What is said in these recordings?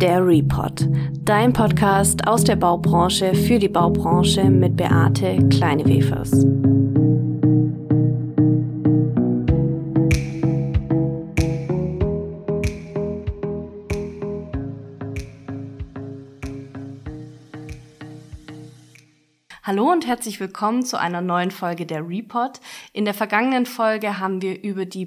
Der Report, dein Podcast aus der Baubranche für die Baubranche mit Beate Kleinewefers. Hallo und herzlich willkommen zu einer neuen Folge der Report. In der vergangenen Folge haben wir über die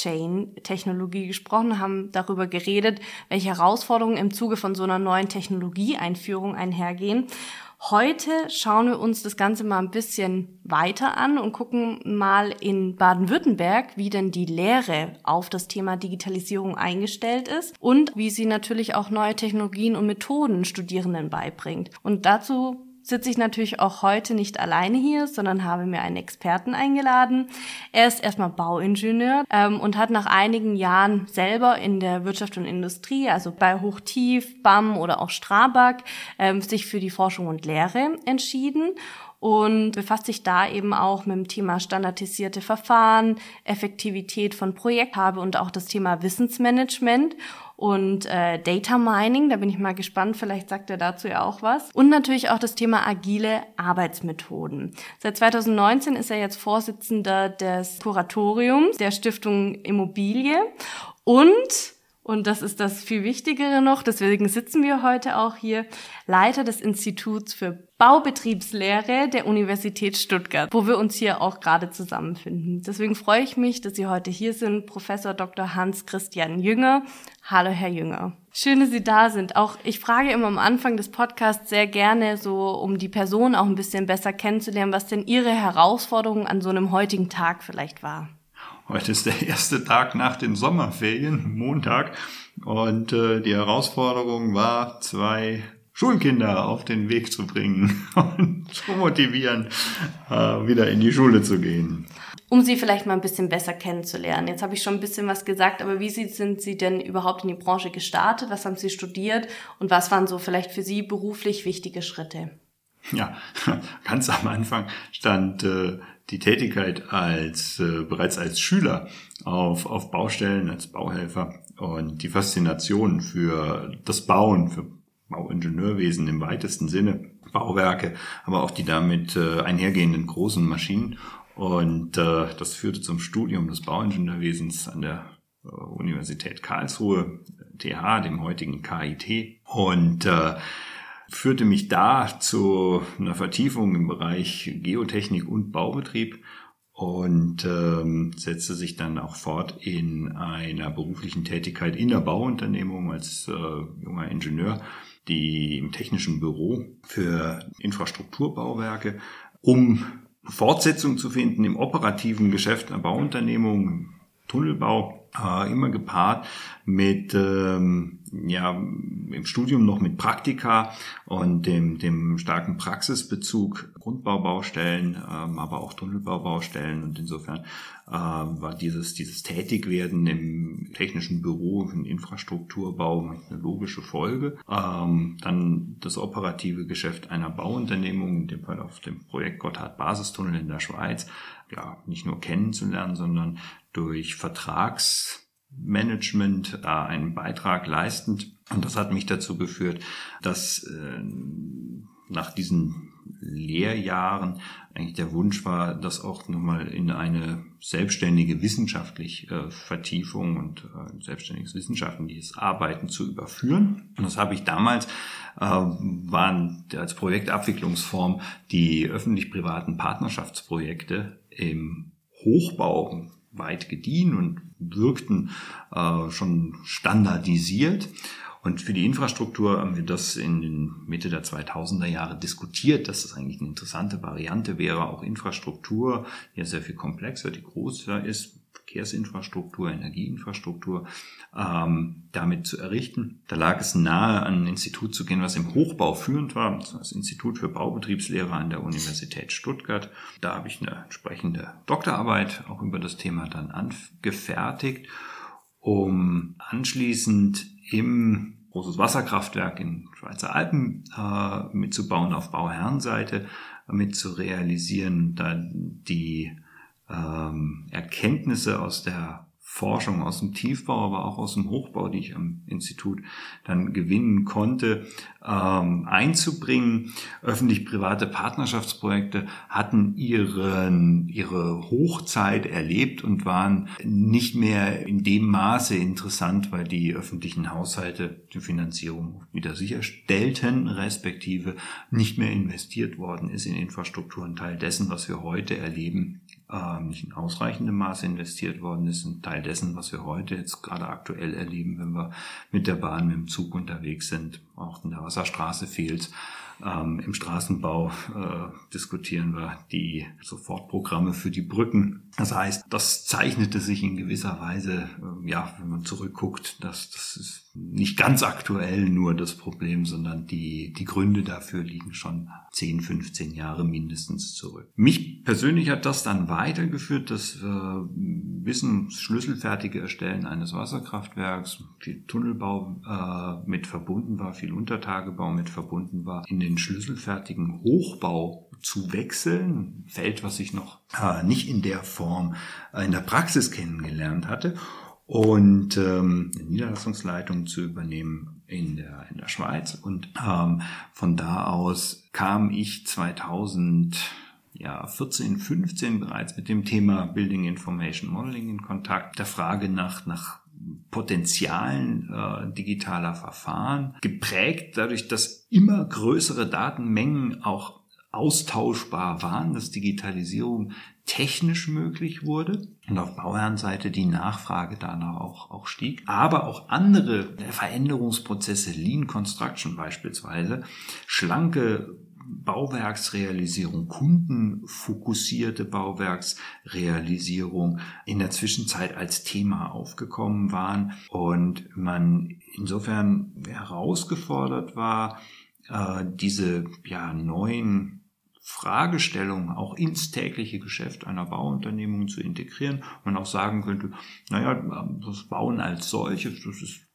Blockchain-Technologie gesprochen, haben darüber geredet, welche Herausforderungen im Zuge von so einer neuen Technologieeinführung einhergehen. Heute schauen wir uns das Ganze mal ein bisschen weiter an und gucken mal in Baden-Württemberg, wie denn die Lehre auf das Thema Digitalisierung eingestellt ist und wie sie natürlich auch neue Technologien und Methoden Studierenden beibringt. Und dazu sitze ich natürlich auch heute nicht alleine hier, sondern habe mir einen Experten eingeladen. Er ist erstmal Bauingenieur ähm, und hat nach einigen Jahren selber in der Wirtschaft und Industrie, also bei Hochtief, BAM oder auch Strabag, ähm, sich für die Forschung und Lehre entschieden und befasst sich da eben auch mit dem Thema standardisierte Verfahren, Effektivität von Projekthabe und auch das Thema Wissensmanagement und äh, Data Mining. Da bin ich mal gespannt, vielleicht sagt er dazu ja auch was. Und natürlich auch das Thema agile Arbeitsmethoden. Seit 2019 ist er jetzt Vorsitzender des Kuratoriums der Stiftung Immobilie und und das ist das viel Wichtigere noch, deswegen sitzen wir heute auch hier, Leiter des Instituts für Baubetriebslehre der Universität Stuttgart, wo wir uns hier auch gerade zusammenfinden. Deswegen freue ich mich, dass Sie heute hier sind, Professor Dr. Hans-Christian Jünger. Hallo, Herr Jünger. Schön, dass Sie da sind. Auch ich frage immer am Anfang des Podcasts sehr gerne so, um die Person auch ein bisschen besser kennenzulernen, was denn Ihre Herausforderung an so einem heutigen Tag vielleicht war. Heute ist der erste Tag nach den Sommerferien, Montag. Und äh, die Herausforderung war, zwei Schulkinder auf den Weg zu bringen und zu motivieren, äh, wieder in die Schule zu gehen. Um Sie vielleicht mal ein bisschen besser kennenzulernen. Jetzt habe ich schon ein bisschen was gesagt, aber wie sind Sie denn überhaupt in die Branche gestartet? Was haben Sie studiert? Und was waren so vielleicht für Sie beruflich wichtige Schritte? Ja, ganz am Anfang stand äh, die Tätigkeit als äh, bereits als Schüler auf, auf Baustellen, als Bauhelfer und die Faszination für das Bauen, für Bauingenieurwesen im weitesten Sinne, Bauwerke, aber auch die damit äh, einhergehenden großen Maschinen. Und äh, das führte zum Studium des Bauingenieurwesens an der äh, Universität Karlsruhe, TH, dem heutigen KIT. Und äh, führte mich da zu einer Vertiefung im Bereich Geotechnik und Baubetrieb und ähm, setzte sich dann auch fort in einer beruflichen Tätigkeit in der Bauunternehmung als äh, junger Ingenieur, die im technischen Büro für Infrastrukturbauwerke, um Fortsetzung zu finden im operativen Geschäft einer Bauunternehmung, Tunnelbau, äh, immer gepaart mit ähm, ja im Studium noch mit Praktika und dem dem starken Praxisbezug Grundbaubaustellen, ähm, aber auch Tunnelbaubaustellen und insofern äh, war dieses dieses Tätigwerden im technischen Büro im Infrastrukturbau eine logische Folge. Ähm, dann das operative Geschäft einer Bauunternehmung, in dem Fall auf dem Projekt Gotthard Basistunnel in der Schweiz, ja nicht nur kennenzulernen, sondern durch Vertragsmanagement da einen Beitrag leistend. Und das hat mich dazu geführt, dass äh, nach diesen Lehrjahren eigentlich der Wunsch war, das auch nochmal in eine selbstständige wissenschaftliche äh, Vertiefung und äh, selbstständiges wissenschaftliches Arbeiten zu überführen. Und das habe ich damals, äh, waren als Projektabwicklungsform die öffentlich-privaten Partnerschaftsprojekte im Hochbau weit gediehen und wirkten äh, schon standardisiert. Und für die Infrastruktur haben wir das in den Mitte der 2000er Jahre diskutiert, dass das eigentlich eine interessante Variante wäre, auch Infrastruktur, die ja sehr viel komplexer, die größer ist, Verkehrsinfrastruktur, Energieinfrastruktur ähm, damit zu errichten. Da lag es nahe, an ein Institut zu gehen, was im Hochbau führend war, das Institut für Baubetriebslehre an der Universität Stuttgart. Da habe ich eine entsprechende Doktorarbeit auch über das Thema dann angefertigt, um anschließend im großes Wasserkraftwerk in Schweizer Alpen äh, mitzubauen, auf Bauherrenseite mit zu realisieren, da die ähm, Erkenntnisse aus der Forschung aus dem Tiefbau, aber auch aus dem Hochbau, die ich am Institut dann gewinnen konnte, ähm, einzubringen. Öffentlich-private Partnerschaftsprojekte hatten ihren, ihre Hochzeit erlebt und waren nicht mehr in dem Maße interessant, weil die öffentlichen Haushalte die Finanzierung wieder sicherstellten, respektive nicht mehr investiert worden ist in Infrastruktur. Ein Teil dessen, was wir heute erleben, äh, nicht in ausreichendem Maße investiert worden ist. Ein Teil dessen, was wir heute jetzt gerade aktuell erleben, wenn wir mit der Bahn, mit dem Zug unterwegs sind, auch in der Wasserstraße fehlt. Ähm, Im Straßenbau äh, diskutieren wir die Sofortprogramme für die Brücken. Das heißt, das zeichnete sich in gewisser Weise, äh, ja, wenn man zurückguckt, dass das ist nicht ganz aktuell nur das Problem, sondern die, die Gründe dafür liegen schon 10, 15 Jahre mindestens zurück. Mich persönlich hat das dann weitergeführt, das äh, Wissen, schlüsselfertige Erstellen eines Wasserkraftwerks, viel Tunnelbau äh, mit verbunden war, viel Untertagebau mit verbunden war, in den schlüsselfertigen Hochbau zu wechseln, Feld, was ich noch äh, nicht in der Form äh, in der Praxis kennengelernt hatte und ähm, Niederlassungsleitung zu übernehmen in der, in der Schweiz. Und ähm, von da aus kam ich 2000 ja, 14, 15 bereits mit dem Thema Building Information Modeling in Kontakt, der Frage nach, nach Potenzialen äh, digitaler Verfahren, geprägt dadurch, dass immer größere Datenmengen auch austauschbar waren, dass Digitalisierung technisch möglich wurde und auf Bauherrenseite die Nachfrage danach auch, auch stieg, aber auch andere Veränderungsprozesse, Lean Construction beispielsweise, schlanke Bauwerksrealisierung, kundenfokussierte Bauwerksrealisierung in der Zwischenzeit als Thema aufgekommen waren und man insofern herausgefordert war, äh, diese ja, neuen Fragestellungen auch ins tägliche Geschäft einer Bauunternehmung zu integrieren. Man auch sagen könnte, naja, das Bauen als solches, das ist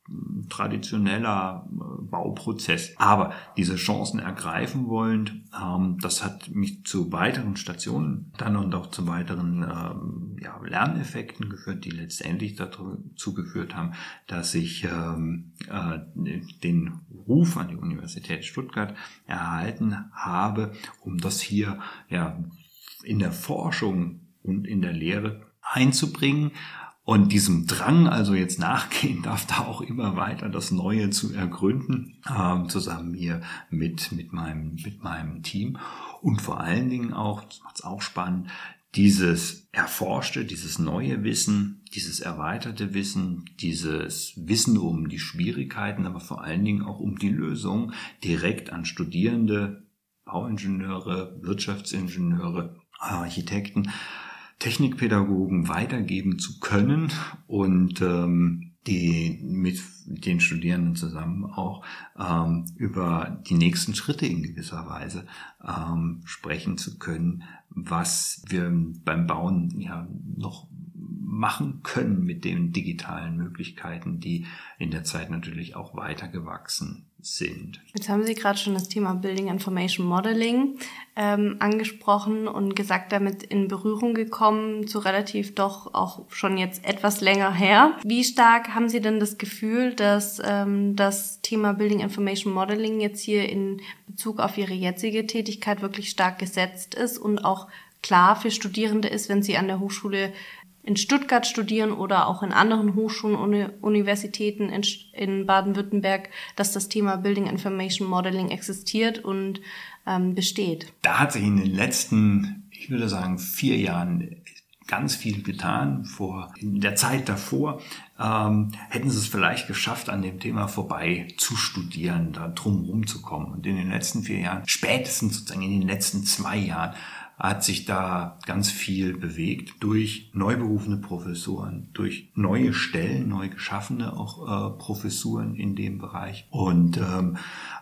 traditioneller äh, Bauprozess. Aber diese Chancen ergreifen wollend, ähm, das hat mich zu weiteren Stationen dann und auch zu weiteren ähm, Lerneffekten geführt, die letztendlich dazu geführt haben, dass ich ähm, äh, den Ruf an die Universität Stuttgart erhalten habe, um das hier in der Forschung und in der Lehre einzubringen und diesem Drang also jetzt nachgehen darf, da auch immer weiter das Neue zu ergründen, äh, zusammen hier mit, mit, meinem, mit meinem Team. Und vor allen Dingen auch, das macht es auch spannend, dieses erforschte, dieses neue Wissen, dieses erweiterte Wissen, dieses Wissen um die Schwierigkeiten, aber vor allen Dingen auch um die Lösung direkt an Studierende, Bauingenieure, Wirtschaftsingenieure, Architekten Technikpädagogen weitergeben zu können und ähm, die mit den Studierenden zusammen auch ähm, über die nächsten Schritte in gewisser Weise ähm, sprechen zu können, was wir beim Bauen ja noch machen können mit den digitalen Möglichkeiten, die in der Zeit natürlich auch weiter gewachsen sind. Jetzt haben Sie gerade schon das Thema Building Information Modeling ähm, angesprochen und gesagt, damit in Berührung gekommen, zu relativ doch auch schon jetzt etwas länger her. Wie stark haben Sie denn das Gefühl, dass ähm, das Thema Building Information Modeling jetzt hier in Bezug auf Ihre jetzige Tätigkeit wirklich stark gesetzt ist und auch klar für Studierende ist, wenn sie an der Hochschule in Stuttgart studieren oder auch in anderen Hochschulen und Universitäten in, in Baden-Württemberg, dass das Thema Building Information Modeling existiert und ähm, besteht. Da hat sich in den letzten, ich würde sagen, vier Jahren ganz viel getan. Vor in der Zeit davor ähm, hätten sie es vielleicht geschafft, an dem Thema vorbei zu studieren, da drum rumzukommen. Und in den letzten vier Jahren, spätestens sozusagen in den letzten zwei Jahren, hat sich da ganz viel bewegt durch neu berufene Professoren, durch neue Stellen, neu geschaffene auch äh, Professuren in dem Bereich und ähm,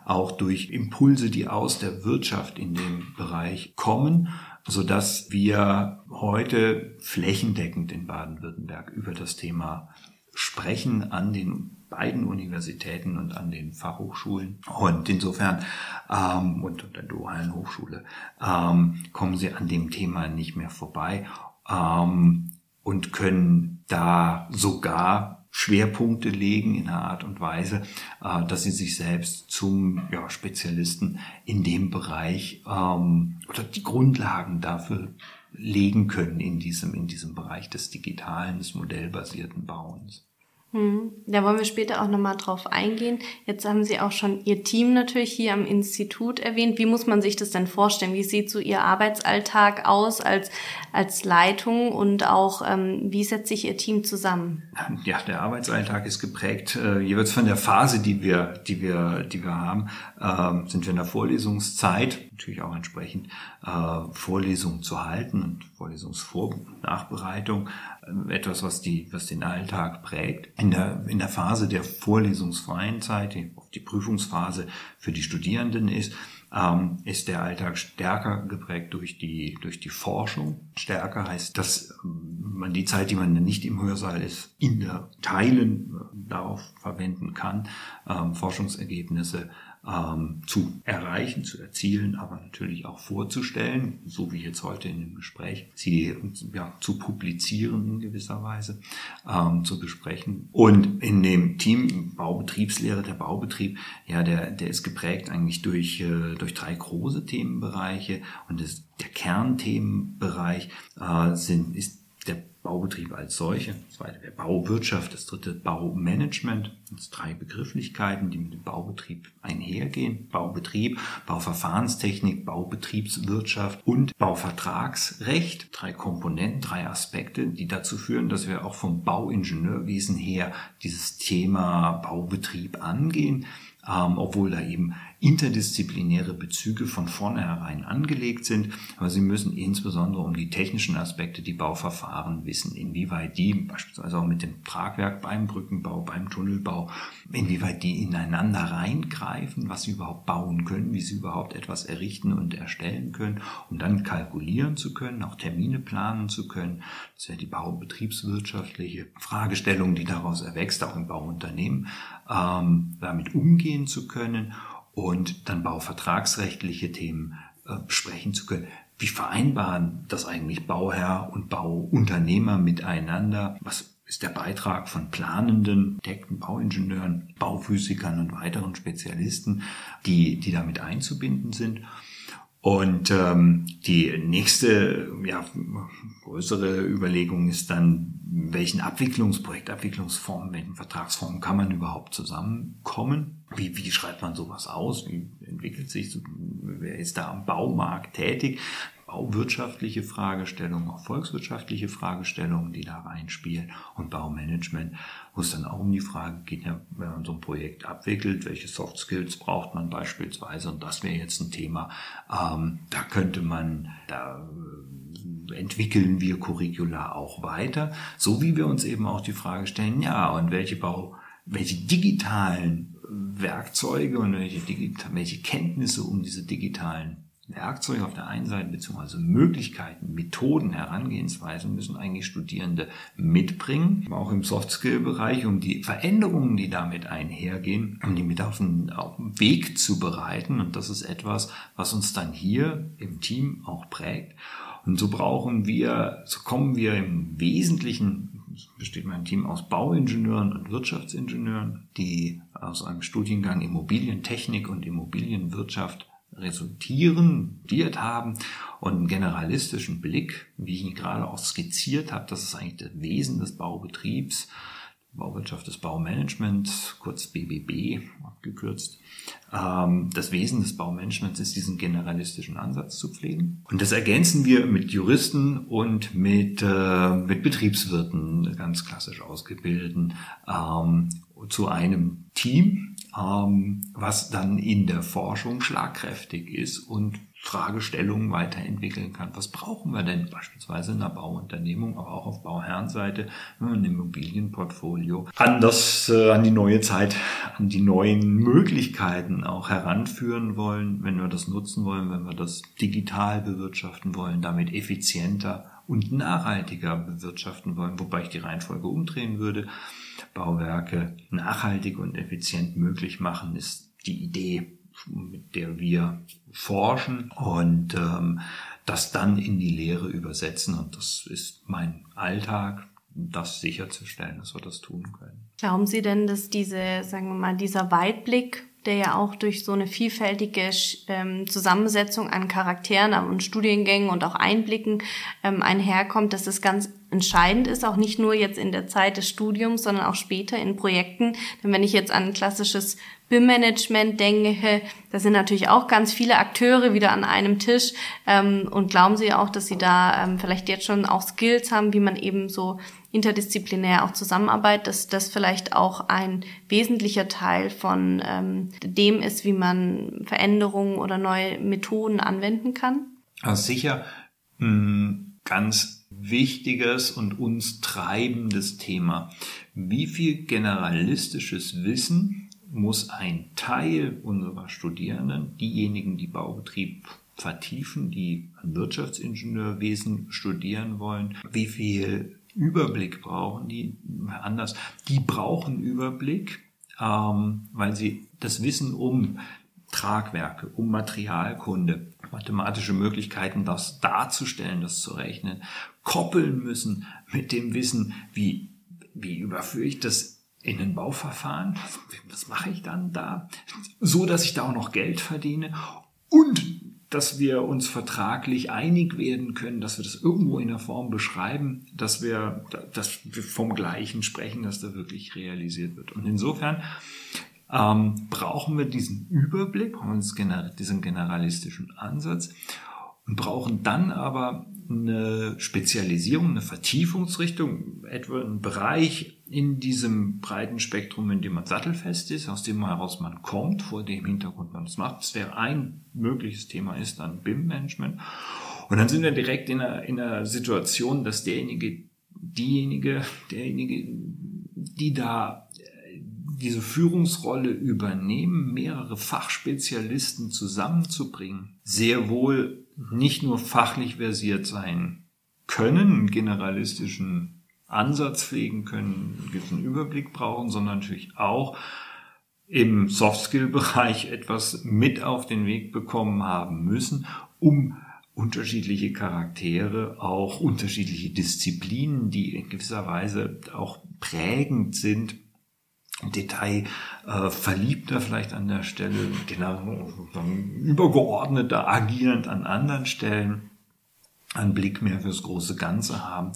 auch durch Impulse, die aus der Wirtschaft in dem Bereich kommen so dass wir heute flächendeckend in Baden-Württemberg über das Thema sprechen an den beiden Universitäten und an den Fachhochschulen. Und insofern ähm, und der dualen Hochschule ähm, kommen sie an dem Thema nicht mehr vorbei ähm, und können da sogar Schwerpunkte legen in einer Art und Weise, äh, dass sie sich selbst zum ja, Spezialisten in dem Bereich ähm, oder die Grundlagen dafür legen können in diesem, in diesem Bereich des digitalen, des modellbasierten Bauens. Hm. Da wollen wir später auch nochmal drauf eingehen. Jetzt haben Sie auch schon Ihr Team natürlich hier am Institut erwähnt. Wie muss man sich das denn vorstellen? Wie sieht so Ihr Arbeitsalltag aus als, als Leitung und auch ähm, wie setzt sich Ihr Team zusammen? Ja, der Arbeitsalltag ist geprägt äh, jeweils von der Phase, die wir, die wir, die wir haben. Ähm, sind wir in der Vorlesungszeit, natürlich auch entsprechend äh, Vorlesungen zu halten und Vorlesungsvor- Nachbereitung etwas, was die, was den Alltag prägt. In der, in der Phase der vorlesungsfreien Zeit, die die Prüfungsphase für die Studierenden ist, ähm, ist der Alltag stärker geprägt durch die, durch die Forschung. Stärker heißt, dass man die Zeit, die man nicht im Hörsaal ist, in der Teilen äh, darauf verwenden kann, ähm, Forschungsergebnisse ähm, zu erreichen, zu erzielen, aber natürlich auch vorzustellen, so wie jetzt heute in dem Gespräch, sie ja, zu publizieren in gewisser Weise, ähm, zu besprechen. Und in dem Team Baubetriebslehre, der Baubetrieb, ja, der, der ist geprägt eigentlich durch, äh, durch drei große Themenbereiche und das, der Kernthemenbereich äh, sind, ist der Baubetrieb als solche, das zweite wäre Bauwirtschaft, das dritte Baumanagement, das drei Begrifflichkeiten, die mit dem Baubetrieb einhergehen. Baubetrieb, Bauverfahrenstechnik, Baubetriebswirtschaft und Bauvertragsrecht. Drei Komponenten, drei Aspekte, die dazu führen, dass wir auch vom Bauingenieurwesen her dieses Thema Baubetrieb angehen ähm, obwohl da eben interdisziplinäre Bezüge von vornherein angelegt sind. Aber Sie müssen insbesondere um die technischen Aspekte, die Bauverfahren wissen, inwieweit die beispielsweise auch mit dem Tragwerk beim Brückenbau, beim Tunnelbau, inwieweit die ineinander reingreifen, was sie überhaupt bauen können, wie sie überhaupt etwas errichten und erstellen können, um dann kalkulieren zu können, auch Termine planen zu können. Das wäre die baubetriebswirtschaftliche Fragestellung, die daraus erwächst, auch im Bauunternehmen, ähm, damit umgehen zu können und dann bauvertragsrechtliche Themen äh, besprechen zu können. Wie vereinbaren das eigentlich Bauherr und Bauunternehmer miteinander? Was ist der Beitrag von planenden, Architekten, Bauingenieuren, Bauphysikern und weiteren Spezialisten, die, die damit einzubinden sind? Und ähm, die nächste ja, größere Überlegung ist dann, welchen Abwicklungsprojekt, Abwicklungsformen, welchen Vertragsformen kann man überhaupt zusammenkommen? Wie, wie schreibt man sowas aus? Wie entwickelt sich, wer ist da am Baumarkt tätig? Bauwirtschaftliche Fragestellungen, auch volkswirtschaftliche Fragestellungen, die da reinspielen. Und Baumanagement, wo es dann auch um die Frage geht, ja, wenn man so ein Projekt abwickelt, welche Soft Skills braucht man beispielsweise? Und das wäre jetzt ein Thema, ähm, da könnte man, da äh, entwickeln wir Curricula auch weiter, so wie wir uns eben auch die Frage stellen, ja, und welche Bau, welche digitalen Werkzeuge und welche, digital, welche Kenntnisse um diese digitalen Werkzeuge auf der einen Seite beziehungsweise Möglichkeiten, Methoden, Herangehensweisen müssen eigentlich Studierende mitbringen, auch im Soft-Skill-Bereich, um die Veränderungen, die damit einhergehen, um die mit auf den, auf den Weg zu bereiten. Und das ist etwas, was uns dann hier im Team auch prägt. Und so brauchen wir, so kommen wir im Wesentlichen, besteht mein Team aus Bauingenieuren und Wirtschaftsingenieuren, die aus einem Studiengang Immobilientechnik und Immobilienwirtschaft resultieren, studiert haben und einen generalistischen Blick, wie ich ihn gerade auch skizziert habe, das ist eigentlich das Wesen des Baubetriebs, Bauwirtschaft des Baumanagements, kurz BBB abgekürzt. Ähm, das Wesen des Baumanagements ist, diesen generalistischen Ansatz zu pflegen. Und das ergänzen wir mit Juristen und mit, äh, mit Betriebswirten, ganz klassisch ausgebildeten, ähm, zu einem Team, was dann in der Forschung schlagkräftig ist und Fragestellungen weiterentwickeln kann. Was brauchen wir denn beispielsweise in einer Bauunternehmung, aber auch auf Bauherrenseite, ein Immobilienportfolio, an das, äh, an die neue Zeit, an die neuen Möglichkeiten auch heranführen wollen, wenn wir das nutzen wollen, wenn wir das digital bewirtschaften wollen, damit effizienter und nachhaltiger bewirtschaften wollen, wobei ich die Reihenfolge umdrehen würde. Bauwerke nachhaltig und effizient möglich machen, ist die Idee, mit der wir forschen und ähm, das dann in die Lehre übersetzen. Und das ist mein Alltag, das sicherzustellen, dass wir das tun können. Glauben Sie denn, dass diese, sagen wir mal, dieser Weitblick der ja auch durch so eine vielfältige ähm, Zusammensetzung an Charakteren und Studiengängen und auch Einblicken ähm, einherkommt, dass das ganz entscheidend ist, auch nicht nur jetzt in der Zeit des Studiums, sondern auch später in Projekten. Denn wenn ich jetzt an ein klassisches BIM-Management denke, da sind natürlich auch ganz viele Akteure wieder an einem Tisch. Ähm, und glauben Sie auch, dass Sie da ähm, vielleicht jetzt schon auch Skills haben, wie man eben so interdisziplinär auch zusammenarbeitet, dass das vielleicht auch ein wesentlicher Teil von ähm, dem ist, wie man Veränderungen oder neue Methoden anwenden kann? Also sicher ein ganz wichtiges und uns treibendes Thema. Wie viel generalistisches Wissen muss ein Teil unserer Studierenden, diejenigen, die Baubetrieb vertiefen, die Wirtschaftsingenieurwesen studieren wollen, wie viel Überblick brauchen, die anders, die brauchen Überblick, ähm, weil sie das Wissen um Tragwerke, um Materialkunde, mathematische Möglichkeiten, das darzustellen, das zu rechnen, koppeln müssen mit dem Wissen, wie, wie überführe ich das in ein Bauverfahren, was mache ich dann da, so dass ich da auch noch Geld verdiene und dass wir uns vertraglich einig werden können, dass wir das irgendwo in der Form beschreiben, dass wir, dass wir vom Gleichen sprechen, dass da wirklich realisiert wird. Und insofern ähm, brauchen wir diesen Überblick, brauchen wir diesen generalistischen Ansatz und brauchen dann aber eine Spezialisierung, eine Vertiefungsrichtung, etwa einen Bereich in diesem breiten Spektrum, in dem man sattelfest ist, aus dem heraus man kommt, vor dem Hintergrund man es macht. Das wäre ein mögliches Thema, ist dann BIM-Management. Und dann sind wir direkt in einer, in einer Situation, dass derjenige, diejenige, derjenige, die da äh, diese Führungsrolle übernehmen, mehrere Fachspezialisten zusammenzubringen, sehr wohl nicht nur fachlich versiert sein können, einen generalistischen Ansatz pflegen können, einen gewissen Überblick brauchen, sondern natürlich auch im Soft-Skill-Bereich etwas mit auf den Weg bekommen haben müssen, um unterschiedliche Charaktere, auch unterschiedliche Disziplinen, die in gewisser Weise auch prägend sind, Detail äh, verliebter vielleicht an der Stelle, genau, übergeordneter agierend an anderen Stellen, einen Blick mehr fürs große Ganze haben,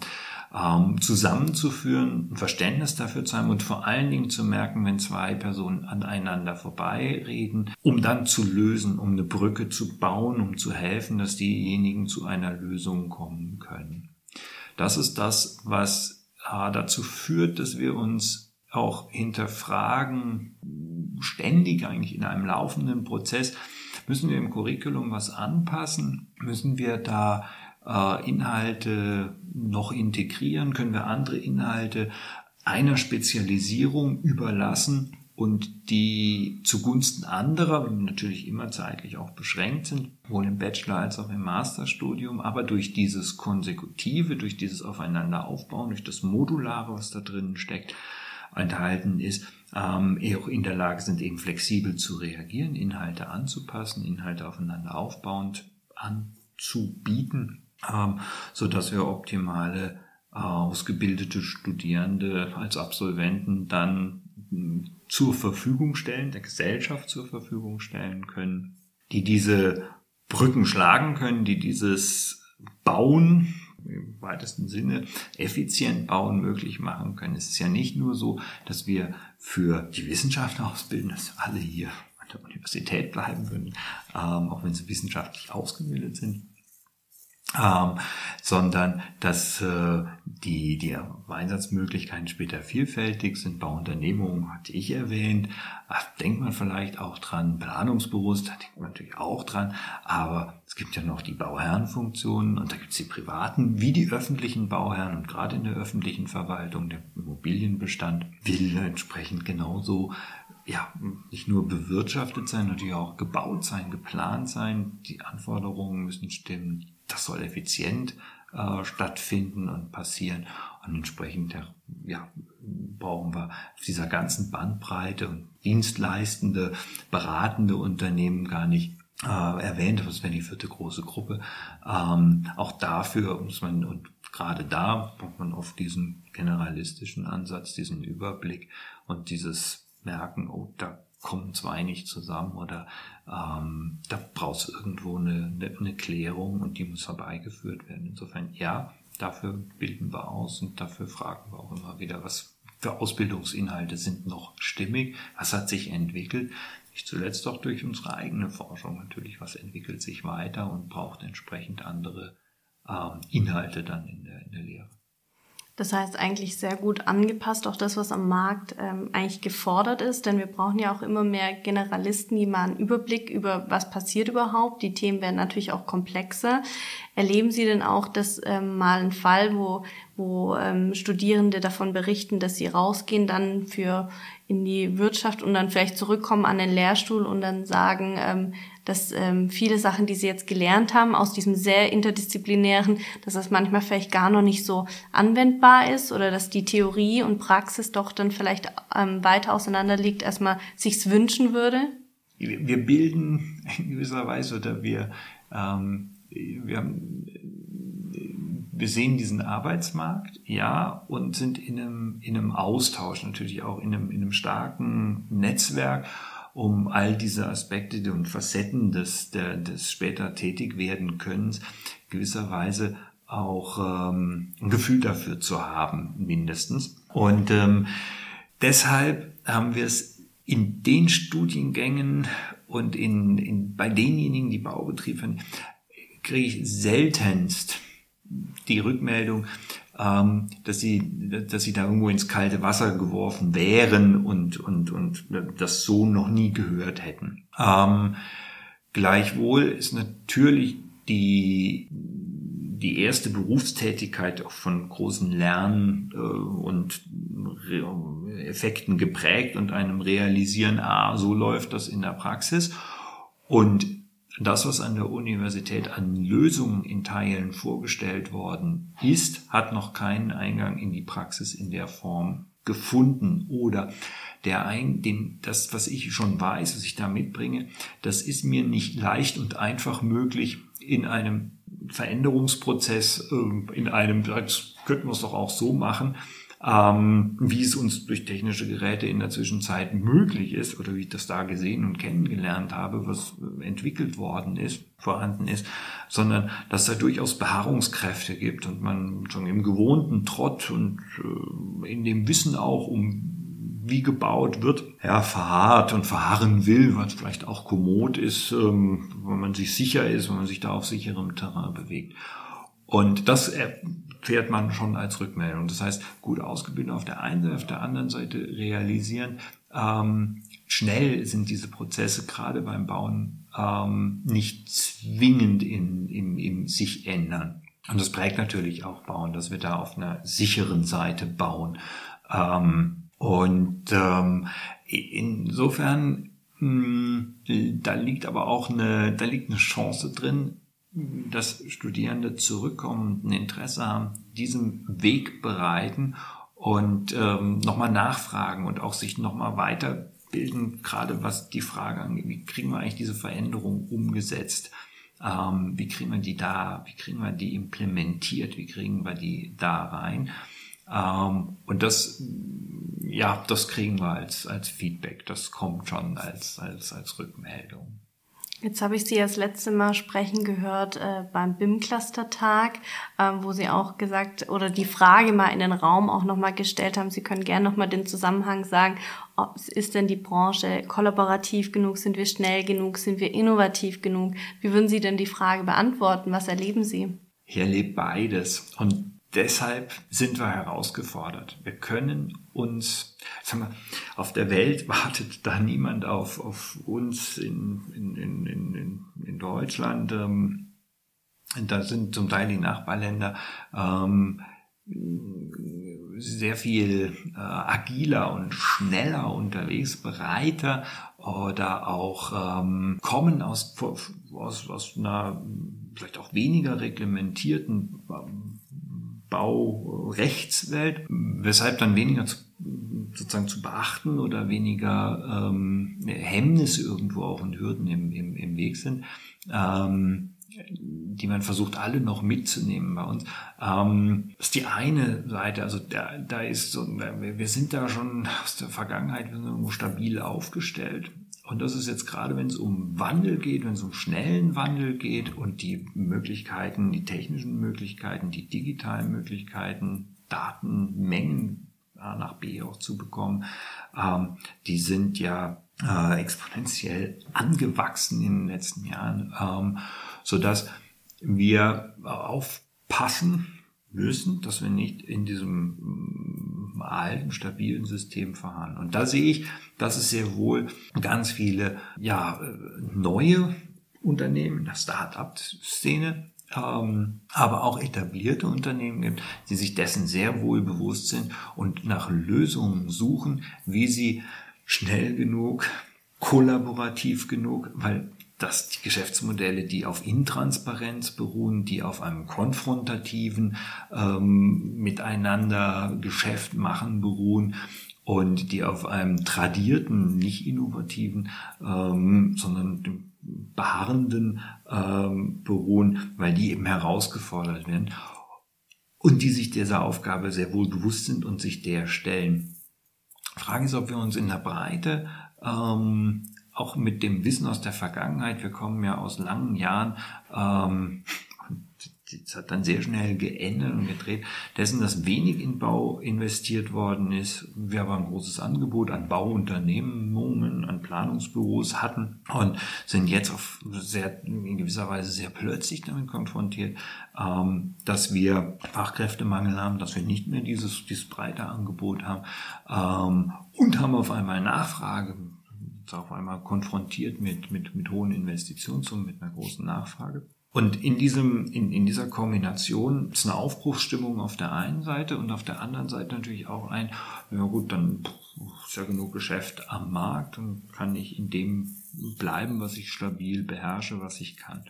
ähm, zusammenzuführen, ein Verständnis dafür zu haben und vor allen Dingen zu merken, wenn zwei Personen aneinander vorbeireden, um dann zu lösen, um eine Brücke zu bauen, um zu helfen, dass diejenigen zu einer Lösung kommen können. Das ist das, was äh, dazu führt, dass wir uns auch hinterfragen, ständig eigentlich in einem laufenden Prozess. Müssen wir im Curriculum was anpassen? Müssen wir da äh, Inhalte noch integrieren? Können wir andere Inhalte einer Spezialisierung überlassen und die zugunsten anderer, natürlich immer zeitlich auch beschränkt sind, wohl im Bachelor als auch im Masterstudium, aber durch dieses Konsekutive, durch dieses Aufeinander aufbauen, durch das Modulare, was da drinnen steckt, enthalten ist, ähm, auch in der Lage sind, eben flexibel zu reagieren, Inhalte anzupassen, Inhalte aufeinander aufbauend anzubieten, ähm, so dass wir optimale äh, ausgebildete Studierende als Absolventen dann hm, zur Verfügung stellen, der Gesellschaft zur Verfügung stellen können, die diese Brücken schlagen können, die dieses Bauen im weitesten Sinne effizient bauen möglich machen können. Es ist ja nicht nur so, dass wir für die Wissenschaft ausbilden, dass alle hier an der Universität bleiben würden, ähm, auch wenn sie wissenschaftlich ausgebildet sind, ähm, sondern dass äh, die, die Einsatzmöglichkeiten später vielfältig sind. Bauunternehmungen hatte ich erwähnt. Ach, denkt man vielleicht auch dran. Planungsbüros, da denkt man natürlich auch dran. Aber es gibt ja noch die Bauherrenfunktionen und da gibt es die privaten wie die öffentlichen Bauherren. Und gerade in der öffentlichen Verwaltung, der Immobilienbestand will entsprechend genauso ja, nicht nur bewirtschaftet sein, natürlich auch gebaut sein, geplant sein. Die Anforderungen müssen stimmen das soll effizient äh, stattfinden und passieren. Und entsprechend ja, brauchen wir auf dieser ganzen Bandbreite und dienstleistende, beratende Unternehmen gar nicht äh, erwähnt, das wäre die vierte große Gruppe. Ähm, auch dafür muss man und gerade da braucht man oft diesen generalistischen Ansatz, diesen Überblick und dieses Merken, oh, da kommen zwei nicht zusammen oder ähm, da brauchst du irgendwo eine, eine, eine Klärung und die muss herbeigeführt werden. Insofern ja, dafür bilden wir aus und dafür fragen wir auch immer wieder, was für Ausbildungsinhalte sind noch stimmig, was hat sich entwickelt. Nicht zuletzt auch durch unsere eigene Forschung natürlich, was entwickelt sich weiter und braucht entsprechend andere ähm, Inhalte dann in der, in der Lehre. Das heißt eigentlich sehr gut angepasst, auch das, was am Markt ähm, eigentlich gefordert ist, denn wir brauchen ja auch immer mehr Generalisten, die mal einen Überblick über was passiert überhaupt. Die Themen werden natürlich auch komplexer. Erleben Sie denn auch das ähm, mal einen Fall, wo, wo ähm, Studierende davon berichten, dass sie rausgehen dann für in die Wirtschaft und dann vielleicht zurückkommen an den Lehrstuhl und dann sagen, ähm, dass ähm, viele Sachen, die sie jetzt gelernt haben, aus diesem sehr interdisziplinären, dass das manchmal vielleicht gar noch nicht so anwendbar ist oder dass die Theorie und Praxis doch dann vielleicht ähm, weiter auseinander liegt, als man sich's wünschen würde? Wir bilden in gewisser Weise oder wir ähm, wir haben, wir sehen diesen Arbeitsmarkt, ja, und sind in einem, in einem Austausch, natürlich auch in einem, in einem starken Netzwerk, um all diese Aspekte und Facetten des, der, des später tätig werden Könnens gewisserweise auch ähm, ein Gefühl dafür zu haben, mindestens. Und ähm, deshalb haben wir es in den Studiengängen und in, in, bei denjenigen, die Baubetrieb haben, kriege ich seltenst die Rückmeldung, ähm, dass sie, dass sie da irgendwo ins kalte Wasser geworfen wären und, und, und das so noch nie gehört hätten. Ähm, gleichwohl ist natürlich die, die erste Berufstätigkeit auch von großen Lernen äh, und Effekten geprägt und einem Realisieren, ah, so läuft das in der Praxis. Und das, was an der Universität an Lösungen in Teilen vorgestellt worden ist, hat noch keinen Eingang in die Praxis in der Form gefunden oder der ein, den, das, was ich schon weiß, was ich da mitbringe, das ist mir nicht leicht und einfach möglich in einem Veränderungsprozess, ähm, in einem, das könnten wir es doch auch so machen, ähm, wie es uns durch technische Geräte in der Zwischenzeit möglich ist oder wie ich das da gesehen und kennengelernt habe, was entwickelt worden ist, vorhanden ist, sondern dass da durchaus Beharrungskräfte gibt und man schon im gewohnten Trott und äh, in dem Wissen auch um wie gebaut wird, ja, verharrt und verharren will, was vielleicht auch kommod ist, ähm, wenn man sich sicher ist, wenn man sich da auf sicherem Terrain bewegt. Und das fährt man schon als Rückmeldung. Das heißt, gut ausgebildet auf der einen Seite, auf der anderen Seite realisieren. Ähm, schnell sind diese Prozesse gerade beim Bauen ähm, nicht zwingend in, in, in sich ändern. Und das prägt natürlich auch Bauen, dass wir da auf einer sicheren Seite bauen. Ähm, und ähm, insofern, mh, hm, da liegt aber auch eine, da liegt eine Chance drin, dass Studierende zurückkommen, ein Interesse haben, diesem Weg bereiten und ähm, nochmal nachfragen und auch sich nochmal weiterbilden, gerade was die Frage angeht, wie kriegen wir eigentlich diese Veränderung umgesetzt? Ähm, wie kriegen wir die da? Wie kriegen wir die implementiert? Wie kriegen wir die da rein? Ähm, und das, ja, das kriegen wir als, als Feedback. Das kommt schon als, als, als Rückmeldung. Jetzt habe ich Sie das letzte Mal sprechen gehört äh, beim BIM-Cluster-Tag, äh, wo Sie auch gesagt oder die Frage mal in den Raum auch nochmal gestellt haben. Sie können gerne nochmal den Zusammenhang sagen. Ob, ist denn die Branche kollaborativ genug? Sind wir schnell genug? Sind wir innovativ genug? Wie würden Sie denn die Frage beantworten? Was erleben Sie? Ich erlebe beides. Und deshalb sind wir herausgefordert. Wir können uns, sag mal, auf der Welt wartet da niemand auf, auf uns in, in, in, in, in Deutschland. Ähm, da sind zum Teil die Nachbarländer ähm, sehr viel äh, agiler und schneller unterwegs, breiter oder auch ähm, kommen aus, aus, aus einer vielleicht auch weniger reglementierten Baurechtswelt, weshalb dann weniger zu, sozusagen zu beachten oder weniger ähm, Hemmnisse irgendwo auch und Hürden im, im, im Weg sind. Ähm, die man versucht alle noch mitzunehmen bei uns. Ähm, ist die eine Seite, also da, da ist so, wir sind da schon aus der Vergangenheit stabil aufgestellt. Und das ist jetzt gerade, wenn es um Wandel geht, wenn es um schnellen Wandel geht und die Möglichkeiten, die technischen Möglichkeiten, die digitalen Möglichkeiten, Datenmengen A nach B auch zu bekommen, ähm, die sind ja äh, exponentiell angewachsen in den letzten Jahren, ähm, so dass wir aufpassen müssen, dass wir nicht in diesem mm, alten, stabilen System verharren. Und da sehe ich, dass es sehr wohl ganz viele ja, neue Unternehmen in der Start-up-Szene ähm, aber auch etablierte Unternehmen gibt, die sich dessen sehr wohl bewusst sind und nach Lösungen suchen, wie sie schnell genug, kollaborativ genug, weil dass die Geschäftsmodelle, die auf Intransparenz beruhen, die auf einem konfrontativen ähm, Miteinander Geschäft machen beruhen und die auf einem tradierten, nicht innovativen, ähm, sondern dem beharrenden ähm, beruhen, weil die eben herausgefordert werden und die sich dieser Aufgabe sehr wohl bewusst sind und sich der stellen. Frage ist, ob wir uns in der Breite ähm, auch mit dem Wissen aus der Vergangenheit, wir kommen ja aus langen Jahren, ähm, das hat dann sehr schnell geändert und gedreht, dessen, dass wenig in Bau investiert worden ist. Wir aber ein großes Angebot an Bauunternehmungen, an Planungsbüros hatten und sind jetzt auf sehr, in gewisser Weise sehr plötzlich damit konfrontiert, ähm, dass wir Fachkräftemangel haben, dass wir nicht mehr dieses, dieses breite Angebot haben ähm, und haben auf einmal Nachfrage auf einmal konfrontiert mit, mit, mit hohen Investitionssummen, mit einer großen Nachfrage. Und in diesem, in, in dieser Kombination ist eine Aufbruchsstimmung auf der einen Seite und auf der anderen Seite natürlich auch ein, ja gut, dann ist ja genug Geschäft am Markt und kann ich in dem bleiben, was ich stabil beherrsche, was ich kann.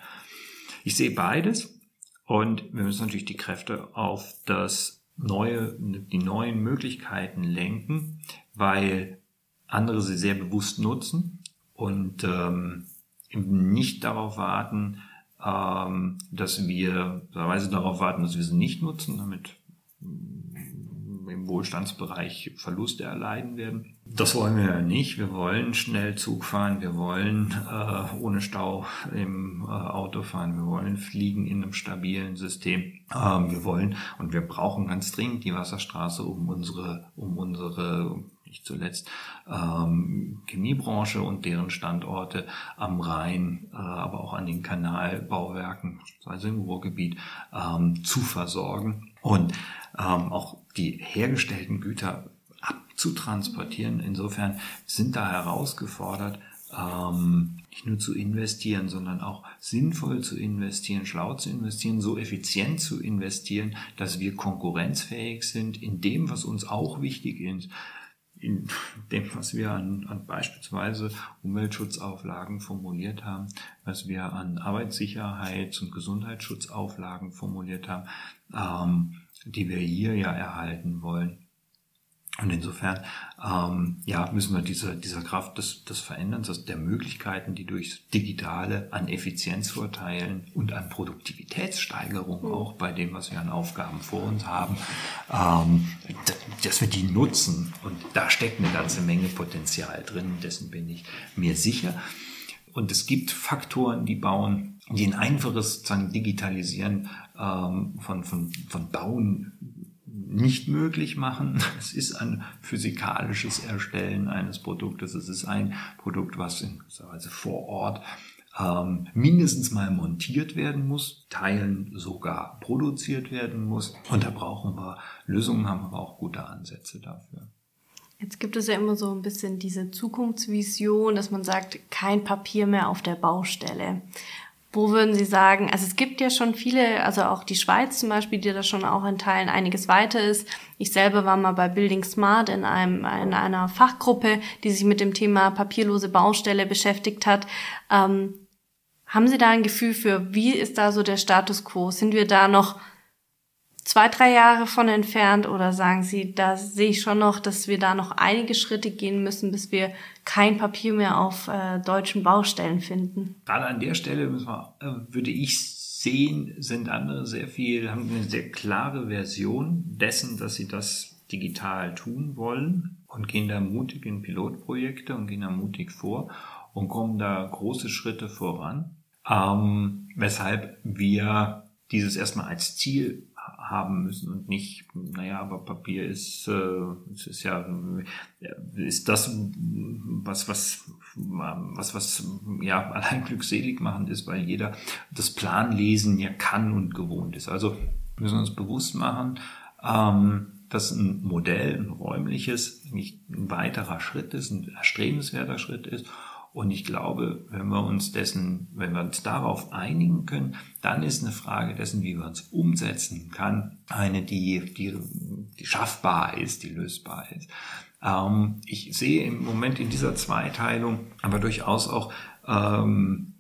Ich sehe beides und wir müssen natürlich die Kräfte auf das neue, die neuen Möglichkeiten lenken, weil andere sie sehr bewusst nutzen und ähm, nicht darauf warten, ähm, dass wir teilweise darauf warten, dass wir sie nicht nutzen, damit im Wohlstandsbereich Verluste erleiden werden. Das wollen wir ja nicht. Wir wollen schnell Zug fahren, wir wollen äh, ohne Stau im äh, Auto fahren, wir wollen fliegen in einem stabilen System. Ähm, wir wollen und wir brauchen ganz dringend die Wasserstraße, um unsere, um unsere nicht zuletzt ähm, Chemiebranche und deren Standorte am Rhein, äh, aber auch an den Kanalbauwerken, also im Ruhrgebiet, ähm, zu versorgen und ähm, auch die hergestellten Güter abzutransportieren. Insofern sind da herausgefordert, ähm, nicht nur zu investieren, sondern auch sinnvoll zu investieren, schlau zu investieren, so effizient zu investieren, dass wir konkurrenzfähig sind in dem, was uns auch wichtig ist in dem, was wir an, an beispielsweise Umweltschutzauflagen formuliert haben, was wir an Arbeitssicherheits- und Gesundheitsschutzauflagen formuliert haben, ähm, die wir hier ja erhalten wollen. Und insofern ähm, ja, müssen wir dieser, dieser Kraft des, des Veränderns, also der Möglichkeiten, die durchs Digitale an Effizienzvorteilen und an Produktivitätssteigerung mhm. auch bei dem, was wir an Aufgaben vor uns haben, ähm, dass wir die nutzen. Und da steckt eine ganze Menge Potenzial drin, dessen bin ich mir sicher. Und es gibt Faktoren, die bauen, die ein einfaches sozusagen Digitalisieren ähm, von, von, von Bauen nicht möglich machen. Es ist ein physikalisches Erstellen eines Produktes. Es ist ein Produkt, was in gewisser Weise vor Ort ähm, mindestens mal montiert werden muss, Teilen sogar produziert werden muss. Und da brauchen wir Lösungen, haben aber auch gute Ansätze dafür. Jetzt gibt es ja immer so ein bisschen diese Zukunftsvision, dass man sagt, kein Papier mehr auf der Baustelle. Wo würden Sie sagen, also es gibt ja schon viele, also auch die Schweiz zum Beispiel, die da schon auch in Teilen einiges weiter ist. Ich selber war mal bei Building Smart in, einem, in einer Fachgruppe, die sich mit dem Thema papierlose Baustelle beschäftigt hat. Ähm, haben Sie da ein Gefühl für, wie ist da so der Status quo? Sind wir da noch zwei, drei Jahre von entfernt oder sagen Sie, da sehe ich schon noch, dass wir da noch einige Schritte gehen müssen, bis wir kein Papier mehr auf äh, deutschen Baustellen finden? Gerade an der Stelle wir, äh, würde ich sehen, sind andere sehr viel, haben eine sehr klare Version dessen, dass sie das digital tun wollen und gehen da mutig in Pilotprojekte und gehen da mutig vor und kommen da große Schritte voran. Ähm, weshalb wir dieses erstmal als Ziel haben müssen und nicht, naja, aber Papier ist, äh, es ist ja, ist das, was, was, was, was, ja, allein glückselig machend ist, weil jeder das Planlesen ja kann und gewohnt ist. Also müssen wir uns bewusst machen, ähm, dass ein Modell, ein räumliches, nicht ein weiterer Schritt ist, ein erstrebenswerter Schritt ist und ich glaube, wenn wir uns dessen, wenn wir uns darauf einigen können, dann ist eine Frage dessen, wie wir uns umsetzen kann, eine, die, die, die schaffbar ist, die lösbar ist. Ähm, ich sehe im Moment in dieser Zweiteilung aber durchaus auch ähm,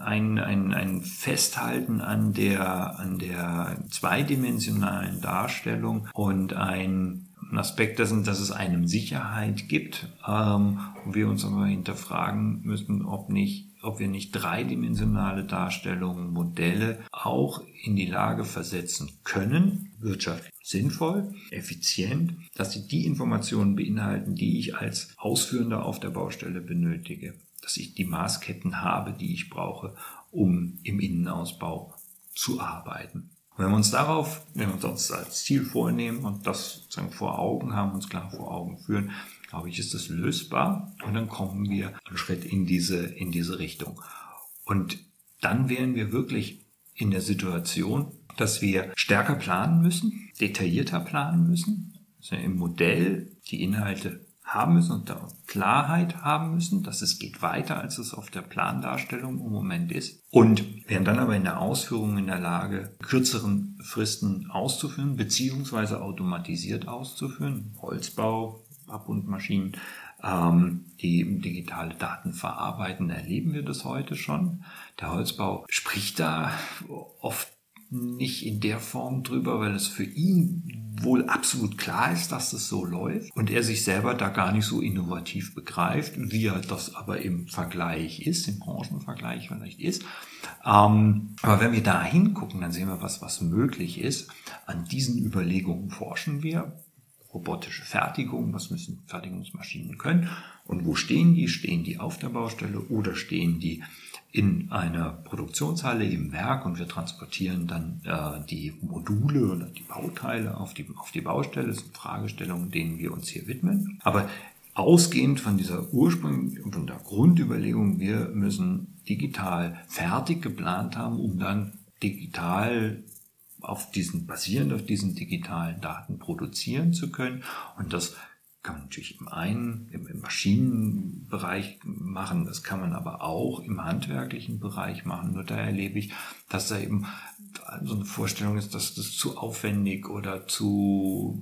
ein, ein, ein Festhalten an der, an der zweidimensionalen Darstellung und ein ein Aspekt dessen, dass es einem Sicherheit gibt ähm, und wir uns aber hinterfragen müssen, ob nicht, ob wir nicht dreidimensionale Darstellungen, Modelle auch in die Lage versetzen können, wirtschaftlich sinnvoll, effizient, dass sie die Informationen beinhalten, die ich als Ausführender auf der Baustelle benötige, dass ich die Maßketten habe, die ich brauche, um im Innenausbau zu arbeiten. Und wenn wir uns darauf, wenn wir uns als Ziel vornehmen und das sozusagen vor Augen haben, uns klar vor Augen führen, glaube ich, ist das lösbar und dann kommen wir einen Schritt in diese, in diese Richtung. Und dann wären wir wirklich in der Situation, dass wir stärker planen müssen, detaillierter planen müssen, also im Modell die Inhalte haben müssen und da Klarheit haben müssen, dass es geht weiter, als es auf der Plandarstellung im Moment ist. Und wären dann aber in der Ausführung in der Lage, kürzeren Fristen auszuführen, beziehungsweise automatisiert auszuführen. Holzbau, Abbundmaschinen, ähm, die digitale Daten verarbeiten, erleben wir das heute schon. Der Holzbau spricht da oft nicht in der Form drüber, weil es für ihn wohl absolut klar ist, dass das so läuft und er sich selber da gar nicht so innovativ begreift, wie er das aber im Vergleich ist, im Branchenvergleich vielleicht ist. Ähm, aber wenn wir da hingucken, dann sehen wir, was, was möglich ist. An diesen Überlegungen forschen wir. Robotische Fertigung, was müssen Fertigungsmaschinen können und wo stehen die? Stehen die auf der Baustelle oder stehen die in einer Produktionshalle im Werk und wir transportieren dann äh, die Module oder die Bauteile auf die, auf die Baustelle. Das sind Fragestellungen, denen wir uns hier widmen. Aber ausgehend von dieser ursprünglichen, von der Grundüberlegung, wir müssen digital fertig geplant haben, um dann digital auf diesen, basierend auf diesen digitalen Daten produzieren zu können. Und das kann man natürlich im einen, im, Maschinenbereich machen, das kann man aber auch im handwerklichen Bereich machen. Nur da erlebe ich, dass da eben so eine Vorstellung ist, dass das zu aufwendig oder zu,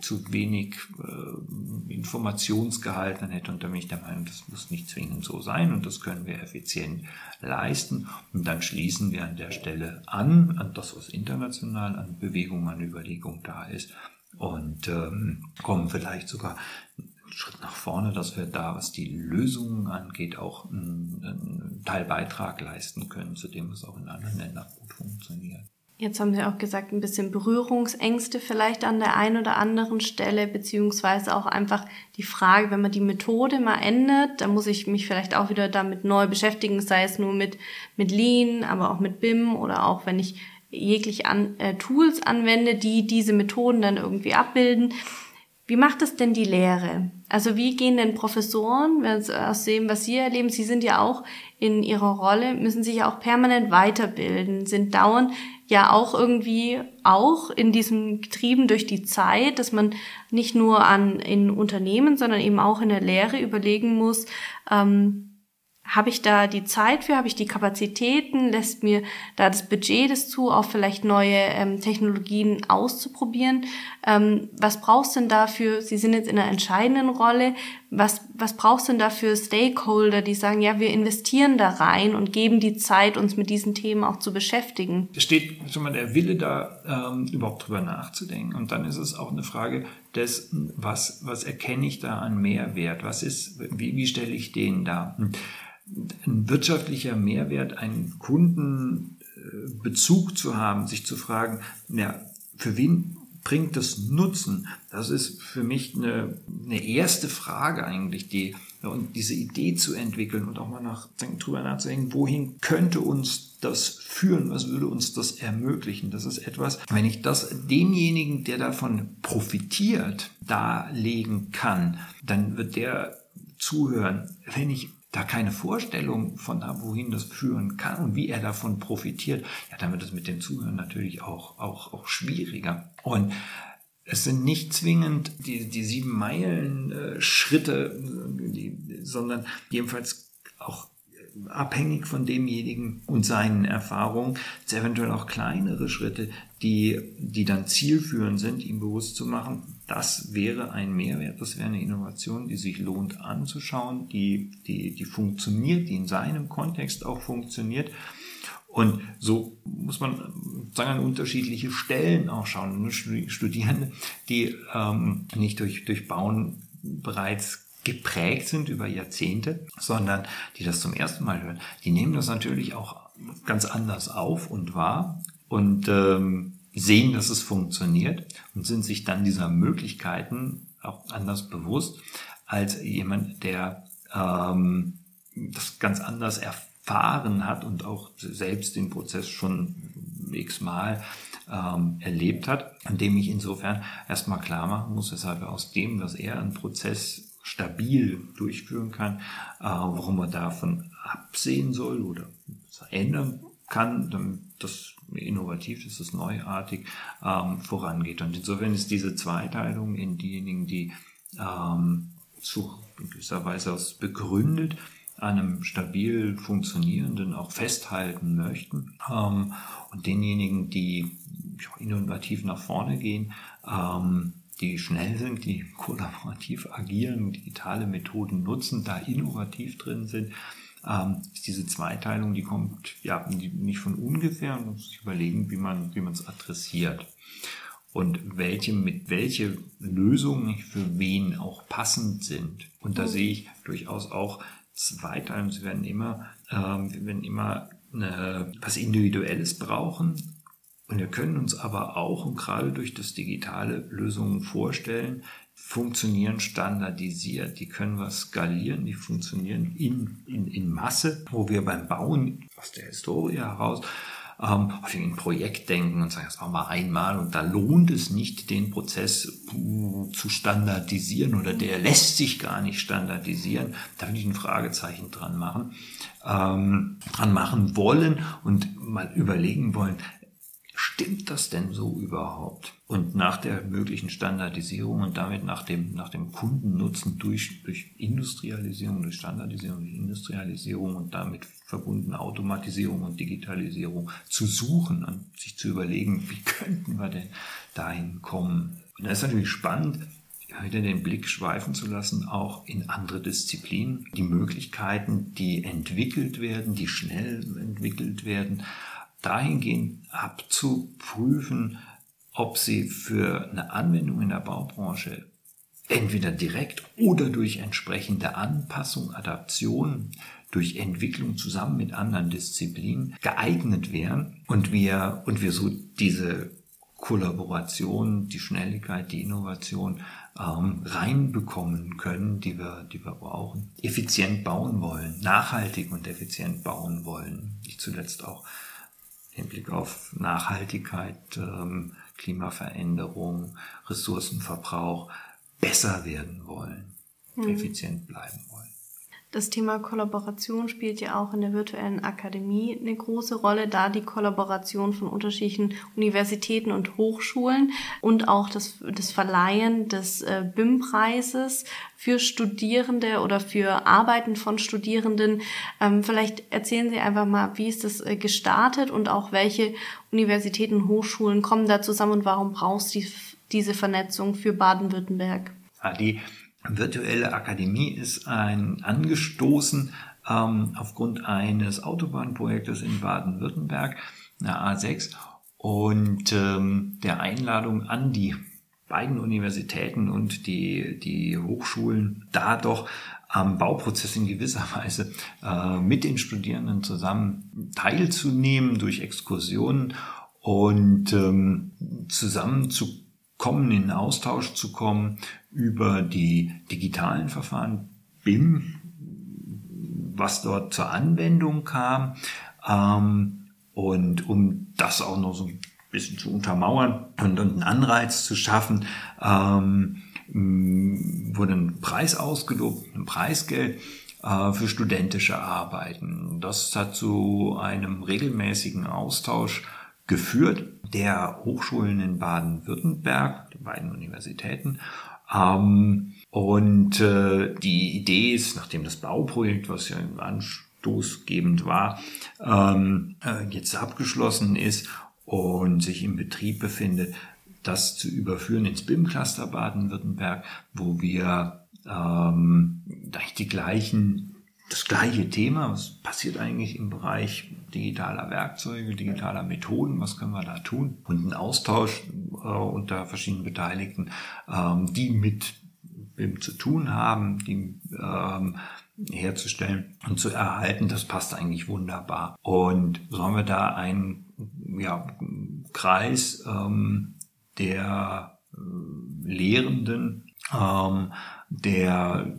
zu wenig äh, Informationsgehalt dann hätte. Und da bin ich der Meinung, das muss nicht zwingend so sein und das können wir effizient leisten. Und dann schließen wir an der Stelle an, an das, was international an Bewegung, an Überlegung da ist und ähm, kommen vielleicht sogar einen Schritt nach vorne, dass wir da, was die Lösungen angeht, auch einen, einen Teilbeitrag leisten können, zu dem es auch in anderen Ländern gut funktioniert. Jetzt haben Sie auch gesagt, ein bisschen Berührungsängste vielleicht an der einen oder anderen Stelle, beziehungsweise auch einfach die Frage, wenn man die Methode mal ändert, dann muss ich mich vielleicht auch wieder damit neu beschäftigen, sei es nur mit, mit Lean, aber auch mit BIM oder auch wenn ich jegliche an, äh, Tools anwende, die diese Methoden dann irgendwie abbilden. Wie macht es denn die Lehre? Also wie gehen denn Professoren, wenn wir aus dem, was Sie erleben, Sie sind ja auch in Ihrer Rolle, müssen sich ja auch permanent weiterbilden, sind dauernd ja auch irgendwie auch in diesem getrieben durch die Zeit, dass man nicht nur an in Unternehmen, sondern eben auch in der Lehre überlegen muss, ähm, habe ich da die Zeit für? Habe ich die Kapazitäten? Lässt mir da das Budget das zu, auch vielleicht neue ähm, Technologien auszuprobieren? Ähm, was brauchst du denn dafür? Sie sind jetzt in einer entscheidenden Rolle. Was was brauchst du denn da für Stakeholder, die sagen, ja, wir investieren da rein und geben die Zeit, uns mit diesen Themen auch zu beschäftigen? Es steht schon mal der Wille da, ähm, überhaupt drüber nachzudenken. Und dann ist es auch eine Frage des, was, was erkenne ich da an Mehrwert? Was ist, wie, wie stelle ich den da? Ein wirtschaftlicher Mehrwert, einen Kundenbezug zu haben, sich zu fragen, ja, für wen bringt das Nutzen? Das ist für mich eine, eine erste Frage eigentlich, die und diese Idee zu entwickeln und auch mal nach, drüber nachzudenken, wohin könnte uns das führen? Was würde uns das ermöglichen? Das ist etwas, wenn ich das demjenigen, der davon profitiert, darlegen kann, dann wird der zuhören. Wenn ich da keine Vorstellung von habe, wohin das führen kann und wie er davon profitiert, ja, dann wird es mit dem Zuhören natürlich auch, auch, auch schwieriger. Und es sind nicht zwingend die, die sieben Meilen äh, Schritte, die, sondern jedenfalls auch abhängig von demjenigen und seinen Erfahrungen, eventuell auch kleinere Schritte, die, die dann zielführend sind, ihm bewusst zu machen, das wäre ein Mehrwert, das wäre eine Innovation, die sich lohnt anzuschauen, die, die, die funktioniert, die in seinem Kontext auch funktioniert. Und so muss man sagen, an unterschiedliche Stellen auch schauen. Studierende, die ähm, nicht durch, durch Bauen bereits geprägt sind über Jahrzehnte, sondern die das zum ersten Mal hören, die nehmen das natürlich auch ganz anders auf und wahr und ähm, sehen, dass es funktioniert und sind sich dann dieser Möglichkeiten auch anders bewusst als jemand, der ähm, das ganz anders erfahren hat und auch selbst den Prozess schon x-mal ähm, erlebt hat, an dem ich insofern erstmal klar machen muss, weshalb er aus dem, was er an Prozess stabil durchführen kann, äh, warum man davon absehen soll oder ändern kann, das innovativ ist, das neuartig ähm, vorangeht. Und insofern ist diese Zweiteilung in diejenigen, die ähm, zu gewisser Weise aus begründet einem stabil funktionierenden auch festhalten möchten ähm, und denjenigen, die innovativ nach vorne gehen, ähm, die schnell sind, die kollaborativ agieren, digitale Methoden nutzen, da innovativ drin sind, ähm, diese Zweiteilung, die kommt ja nicht von ungefähr man muss sich überlegen, wie man wie man es adressiert und welche mit welche Lösungen für wen auch passend sind. Und da mhm. sehe ich durchaus auch Zweiteilung. Sie werden immer, ähm, wir werden immer eine, was Individuelles brauchen, und wir können uns aber auch und gerade durch das digitale Lösungen vorstellen, funktionieren standardisiert, die können wir skalieren, die funktionieren in, in, in Masse, wo wir beim Bauen aus der Historie heraus ähm, auf ein Projekt denken und sagen, das machen wir einmal und da lohnt es nicht, den Prozess uh, zu standardisieren oder der lässt sich gar nicht standardisieren. Da würde ich ein Fragezeichen dran machen, ähm, dran machen wollen und mal überlegen wollen, stimmt das denn so überhaupt? Und nach der möglichen Standardisierung und damit nach dem, nach dem Kundennutzen durch, durch Industrialisierung, durch Standardisierung, durch Industrialisierung und damit verbunden Automatisierung und Digitalisierung zu suchen und sich zu überlegen, wie könnten wir denn dahin kommen? Und da ist natürlich spannend, wieder den Blick schweifen zu lassen, auch in andere Disziplinen, die Möglichkeiten, die entwickelt werden, die schnell entwickelt werden, dahingehend abzuprüfen, ob sie für eine Anwendung in der Baubranche entweder direkt oder durch entsprechende Anpassung, Adaption, durch Entwicklung zusammen mit anderen Disziplinen geeignet wären und wir, und wir so diese Kollaboration, die Schnelligkeit, die Innovation ähm, reinbekommen können, die wir, die wir brauchen. Effizient bauen wollen, nachhaltig und effizient bauen wollen. Nicht zuletzt auch Hinblick auf Nachhaltigkeit, ähm, Klimaveränderung, Ressourcenverbrauch besser werden wollen, mhm. effizient bleiben. Das Thema Kollaboration spielt ja auch in der virtuellen Akademie eine große Rolle, da die Kollaboration von unterschiedlichen Universitäten und Hochschulen und auch das, das Verleihen des äh, BIM-Preises für Studierende oder für Arbeiten von Studierenden. Ähm, vielleicht erzählen Sie einfach mal, wie ist das äh, gestartet und auch welche Universitäten und Hochschulen kommen da zusammen und warum brauchst du die, diese Vernetzung für Baden-Württemberg? Ja, die virtuelle Akademie ist ein angestoßen ähm, aufgrund eines Autobahnprojektes in Baden-Württemberg, eine A6, und ähm, der Einladung an die beiden Universitäten und die, die Hochschulen da doch am Bauprozess in gewisser Weise äh, mit den Studierenden zusammen teilzunehmen durch Exkursionen und ähm, zusammenzukommen, in Austausch zu kommen über die digitalen Verfahren BIM, was dort zur Anwendung kam. Ähm, und um das auch noch so ein bisschen zu untermauern und, und einen Anreiz zu schaffen, ähm, wurde ein Preis ausgelobt, ein Preisgeld äh, für studentische Arbeiten. Das hat zu einem regelmäßigen Austausch geführt der Hochschulen in Baden-Württemberg, der beiden Universitäten. Ähm, und äh, die Idee ist, nachdem das Bauprojekt, was ja im anstoßgebend war, ähm, äh, jetzt abgeschlossen ist und sich im Betrieb befindet, das zu überführen ins BIM-Cluster Baden-Württemberg, wo wir ähm, die gleichen, das gleiche Thema, was passiert eigentlich im Bereich digitaler Werkzeuge, digitaler Methoden, was können wir da tun? Und ein Austausch äh, unter verschiedenen Beteiligten, ähm, die mit BIM zu tun haben, die ähm, herzustellen und zu erhalten, das passt eigentlich wunderbar. Und so haben wir da einen ja, Kreis ähm, der äh, Lehrenden, ähm, der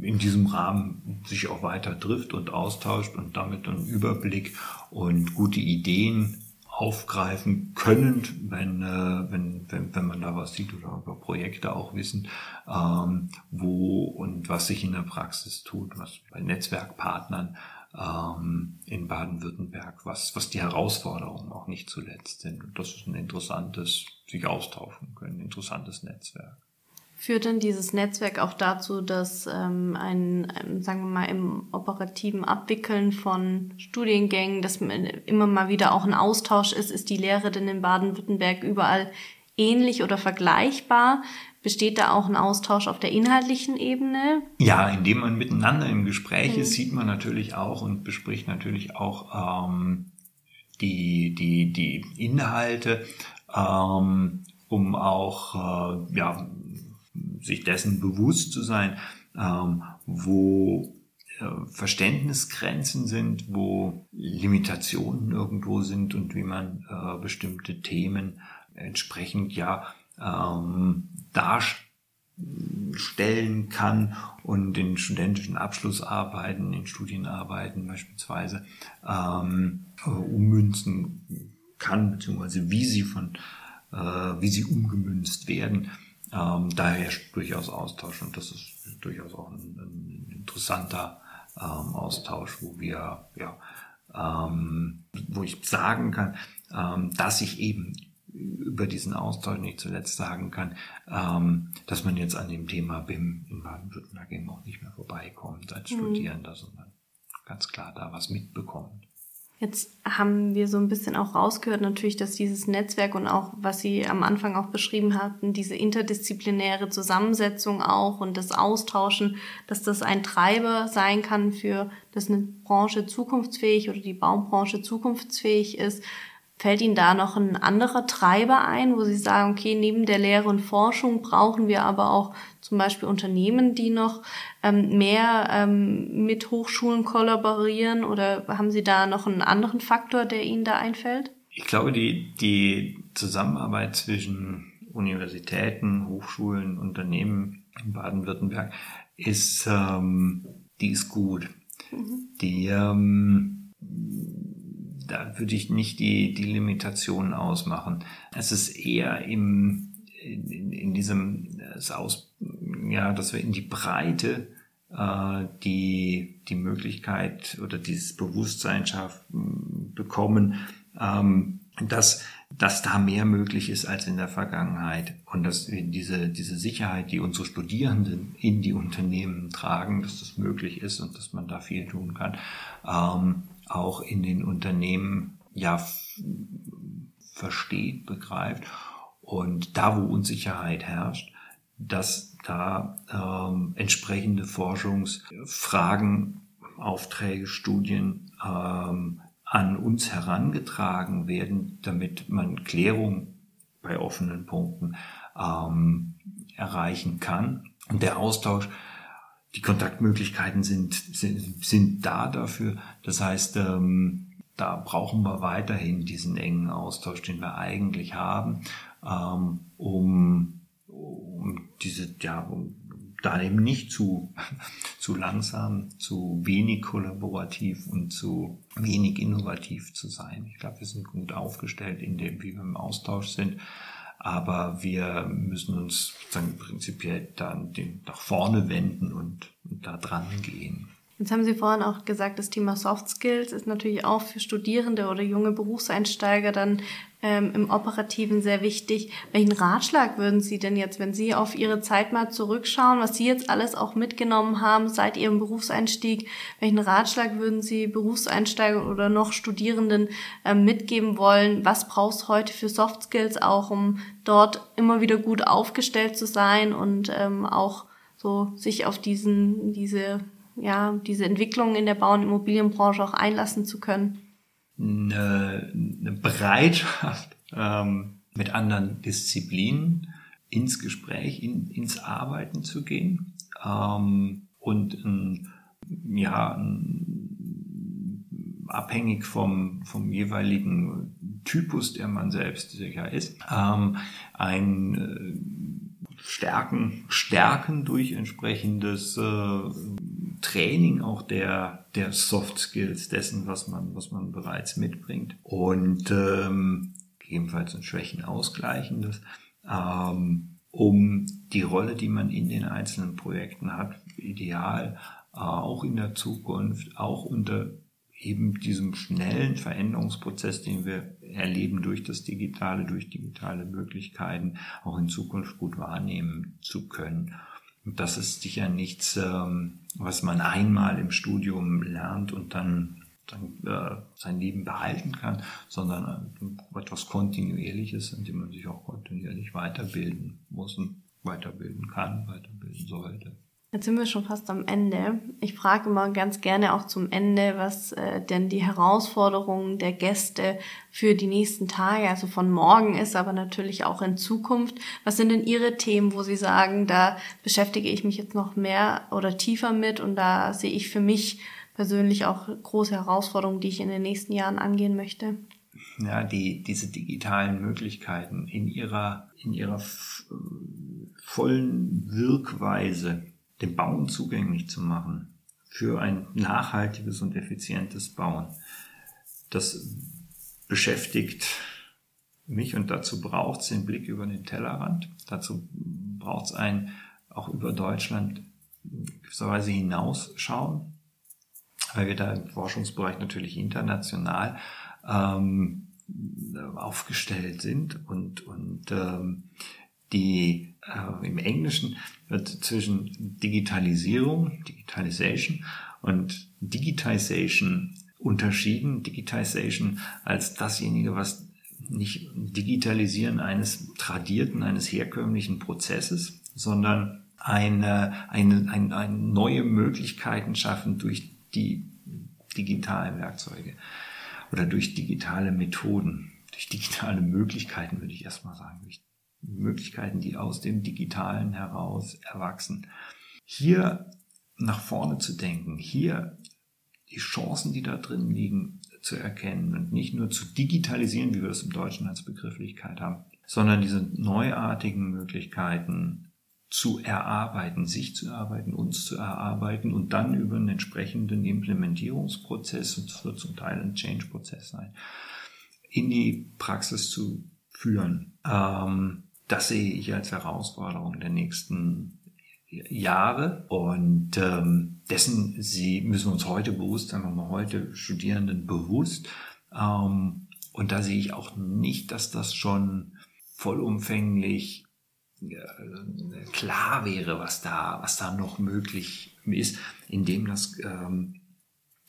in diesem Rahmen sich auch weiter trifft und austauscht und damit einen Überblick und gute Ideen aufgreifen können, wenn, äh, wenn, wenn, wenn man da was sieht oder über Projekte auch wissen, ähm, wo und was sich in der Praxis tut, was bei Netzwerkpartnern ähm, in Baden-Württemberg, was, was die Herausforderungen auch nicht zuletzt sind. Und das ist ein interessantes, sich austauschen können, interessantes Netzwerk. Führt denn dieses Netzwerk auch dazu, dass ähm, ein, ähm, sagen wir mal, im operativen Abwickeln von Studiengängen, dass immer mal wieder auch ein Austausch ist? Ist die Lehre denn in Baden-Württemberg überall ähnlich oder vergleichbar? Besteht da auch ein Austausch auf der inhaltlichen Ebene? Ja, indem man miteinander im Gespräch ist, mhm. sieht man natürlich auch und bespricht natürlich auch ähm, die, die, die Inhalte, ähm, um auch äh, ja, sich dessen bewusst zu sein, ähm, wo äh, Verständnisgrenzen sind, wo Limitationen irgendwo sind und wie man äh, bestimmte Themen entsprechend ja ähm, darstellen kann und in studentischen Abschlussarbeiten, in Studienarbeiten beispielsweise ähm, ummünzen kann, beziehungsweise wie sie von äh, wie sie umgemünzt werden. Ähm, daher durchaus Austausch und das ist durchaus auch ein, ein interessanter ähm, Austausch, wo wir ja ähm, wo ich sagen kann, ähm, dass ich eben über diesen Austausch nicht zuletzt sagen kann, ähm, dass man jetzt an dem Thema BIM in Baden-Württemberg eben auch nicht mehr vorbeikommt als mhm. Studierender, sondern ganz klar da was mitbekommt. Jetzt haben wir so ein bisschen auch rausgehört natürlich, dass dieses Netzwerk und auch, was Sie am Anfang auch beschrieben hatten, diese interdisziplinäre Zusammensetzung auch und das Austauschen, dass das ein Treiber sein kann für, dass eine Branche zukunftsfähig oder die Baumbranche zukunftsfähig ist. Fällt Ihnen da noch ein anderer Treiber ein, wo Sie sagen, okay, neben der Lehre und Forschung brauchen wir aber auch zum Beispiel Unternehmen, die noch ähm, mehr ähm, mit Hochschulen kollaborieren? Oder haben Sie da noch einen anderen Faktor, der Ihnen da einfällt? Ich glaube, die, die Zusammenarbeit zwischen Universitäten, Hochschulen, Unternehmen in Baden-Württemberg ist, ähm, die ist gut. Mhm. Die ähm, da würde ich nicht die, die Limitationen ausmachen. Es ist eher im, in, in diesem, das Aus, ja, dass wir in die Breite äh, die, die Möglichkeit oder dieses Bewusstsein schaffen, bekommen, ähm, dass, dass da mehr möglich ist als in der Vergangenheit und dass diese, diese Sicherheit, die unsere Studierenden in die Unternehmen tragen, dass das möglich ist und dass man da viel tun kann. Ähm, auch in den Unternehmen ja versteht, begreift. Und da, wo Unsicherheit herrscht, dass da ähm, entsprechende Forschungsfragen, Aufträge, Studien ähm, an uns herangetragen werden, damit man Klärung bei offenen Punkten ähm, erreichen kann. Und der Austausch, die Kontaktmöglichkeiten sind, sind, sind da dafür. Das heißt, ähm, da brauchen wir weiterhin diesen engen Austausch, den wir eigentlich haben, ähm, um, um diese, ja, um da eben nicht zu, zu langsam, zu wenig kollaborativ und zu wenig innovativ zu sein. Ich glaube, wir sind gut aufgestellt in dem, wie wir im Austausch sind. Aber wir müssen uns dann prinzipiell dann den nach vorne wenden und, und da dran gehen. Jetzt haben Sie vorhin auch gesagt, das Thema Soft Skills ist natürlich auch für Studierende oder junge Berufseinsteiger dann ähm, im Operativen sehr wichtig. Welchen Ratschlag würden Sie denn jetzt, wenn Sie auf Ihre Zeit mal zurückschauen, was Sie jetzt alles auch mitgenommen haben seit Ihrem Berufseinstieg, welchen Ratschlag würden Sie Berufseinsteiger oder noch Studierenden ähm, mitgeben wollen? Was brauchst heute für Soft Skills auch, um dort immer wieder gut aufgestellt zu sein und ähm, auch so sich auf diesen, diese ja, diese Entwicklung in der Bau- und Immobilienbranche auch einlassen zu können? Eine, eine Bereitschaft, ähm, mit anderen Disziplinen ins Gespräch, in, ins Arbeiten zu gehen ähm, und ein, ja, abhängig vom, vom jeweiligen Typus, der man selbst sicher ist, ähm, ein äh, Stärken, Stärken durch entsprechendes äh, Training auch der, der Soft Skills dessen, was man, was man bereits mitbringt. Und ähm, gegebenenfalls ein Schwächen ausgleichendes, ähm, um die Rolle, die man in den einzelnen Projekten hat, ideal äh, auch in der Zukunft, auch unter eben diesem schnellen Veränderungsprozess, den wir erleben durch das Digitale, durch digitale Möglichkeiten, auch in Zukunft gut wahrnehmen zu können. Das ist sicher nichts, ähm, was man einmal im Studium lernt und dann, dann äh, sein Leben behalten kann, sondern äh, etwas Kontinuierliches, in dem man sich auch kontinuierlich weiterbilden muss und weiterbilden kann, weiterbilden sollte. Jetzt sind wir schon fast am Ende. Ich frage immer ganz gerne auch zum Ende, was äh, denn die Herausforderungen der Gäste für die nächsten Tage, also von morgen ist, aber natürlich auch in Zukunft. Was sind denn Ihre Themen, wo Sie sagen, da beschäftige ich mich jetzt noch mehr oder tiefer mit und da sehe ich für mich persönlich auch große Herausforderungen, die ich in den nächsten Jahren angehen möchte? Ja, die, diese digitalen Möglichkeiten in ihrer, in ihrer vollen Wirkweise dem Bauen zugänglich zu machen für ein nachhaltiges und effizientes Bauen. Das beschäftigt mich und dazu braucht es den Blick über den Tellerrand. Dazu braucht es ein auch über Deutschland gewisserweise hinausschauen, weil wir da im Forschungsbereich natürlich international ähm, aufgestellt sind und, und ähm, die äh, im Englischen wird zwischen Digitalisierung, Digitalization und Digitization unterschieden. Digitization als dasjenige, was nicht Digitalisieren eines tradierten, eines herkömmlichen Prozesses, sondern eine, eine, eine, eine neue Möglichkeiten schaffen durch die digitalen Werkzeuge oder durch digitale Methoden, durch digitale Möglichkeiten, würde ich erstmal sagen, durch Möglichkeiten, die aus dem Digitalen heraus erwachsen. Hier nach vorne zu denken, hier die Chancen, die da drin liegen, zu erkennen und nicht nur zu digitalisieren, wie wir es im Deutschen als Begrifflichkeit haben, sondern diese neuartigen Möglichkeiten zu erarbeiten, sich zu erarbeiten, uns zu erarbeiten und dann über einen entsprechenden Implementierungsprozess, und das wird zum Teil ein Change-Prozess sein, in die Praxis zu führen. Ähm, das sehe ich als Herausforderung der nächsten Jahre. Und ähm, dessen sie müssen uns heute bewusst sein, wir heute Studierenden bewusst. Ähm, und da sehe ich auch nicht, dass das schon vollumfänglich äh, klar wäre, was da was da noch möglich ist, indem das ähm,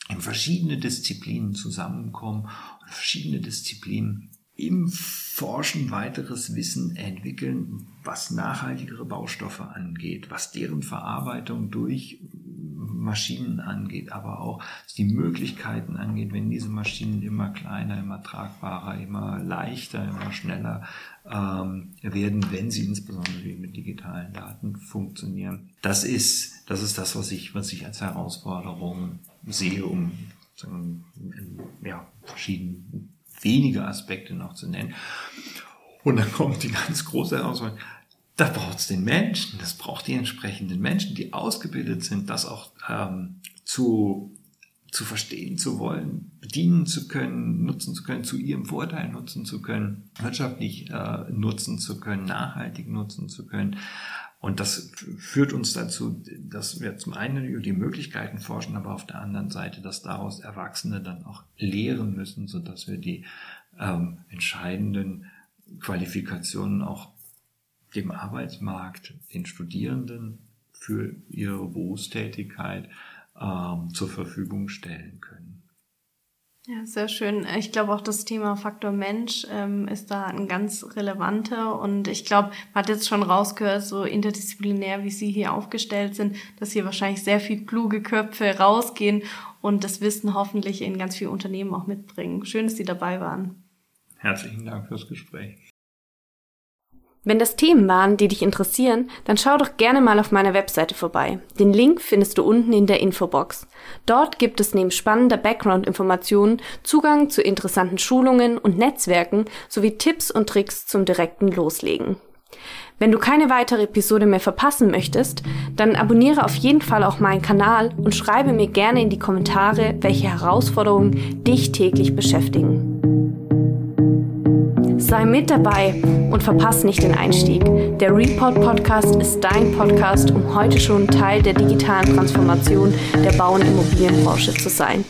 in verschiedene Disziplinen zusammenkommen und verschiedene Disziplinen im Forschen weiteres Wissen entwickeln, was nachhaltigere Baustoffe angeht, was deren Verarbeitung durch Maschinen angeht, aber auch die Möglichkeiten angeht, wenn diese Maschinen immer kleiner, immer tragbarer, immer leichter, immer schneller ähm, werden, wenn sie insbesondere mit digitalen Daten funktionieren. Das ist, das ist das, was ich, was ich als Herausforderung sehe, um ja, verschiedene wenige Aspekte noch zu nennen. Und dann kommt die ganz große Herausforderung. Da braucht es den Menschen, das braucht die entsprechenden Menschen, die ausgebildet sind, das auch ähm, zu, zu verstehen zu wollen, bedienen zu können, nutzen zu können, zu ihrem Vorteil nutzen zu können, wirtschaftlich äh, nutzen zu können, nachhaltig nutzen zu können. Und das führt uns dazu, dass wir zum einen über die Möglichkeiten forschen, aber auf der anderen Seite, dass daraus Erwachsene dann auch lehren müssen, so dass wir die ähm, entscheidenden Qualifikationen auch dem Arbeitsmarkt, den Studierenden für ihre Berufstätigkeit ähm, zur Verfügung stellen können. Ja, sehr schön. Ich glaube auch das Thema Faktor Mensch ähm, ist da ein ganz relevanter und ich glaube, man hat jetzt schon rausgehört, so interdisziplinär, wie Sie hier aufgestellt sind, dass hier wahrscheinlich sehr viel kluge Köpfe rausgehen und das Wissen hoffentlich in ganz viele Unternehmen auch mitbringen. Schön, dass Sie dabei waren. Herzlichen Dank fürs Gespräch. Wenn das Themen waren, die dich interessieren, dann schau doch gerne mal auf meiner Webseite vorbei. Den Link findest du unten in der Infobox. Dort gibt es neben spannender Background-Informationen Zugang zu interessanten Schulungen und Netzwerken sowie Tipps und Tricks zum direkten Loslegen. Wenn du keine weitere Episode mehr verpassen möchtest, dann abonniere auf jeden Fall auch meinen Kanal und schreibe mir gerne in die Kommentare, welche Herausforderungen dich täglich beschäftigen. Sei mit dabei und verpasse nicht den Einstieg. Der Report Podcast ist dein Podcast, um heute schon Teil der digitalen Transformation der Bau- und Immobilienbranche zu sein.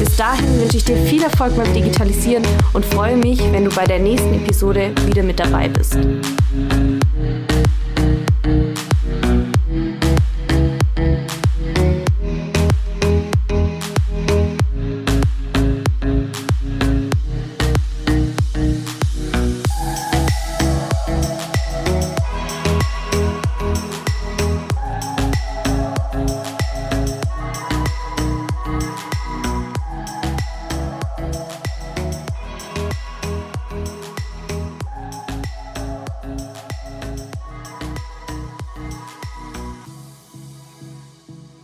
Bis dahin wünsche ich dir viel Erfolg beim Digitalisieren und freue mich, wenn du bei der nächsten Episode wieder mit dabei bist.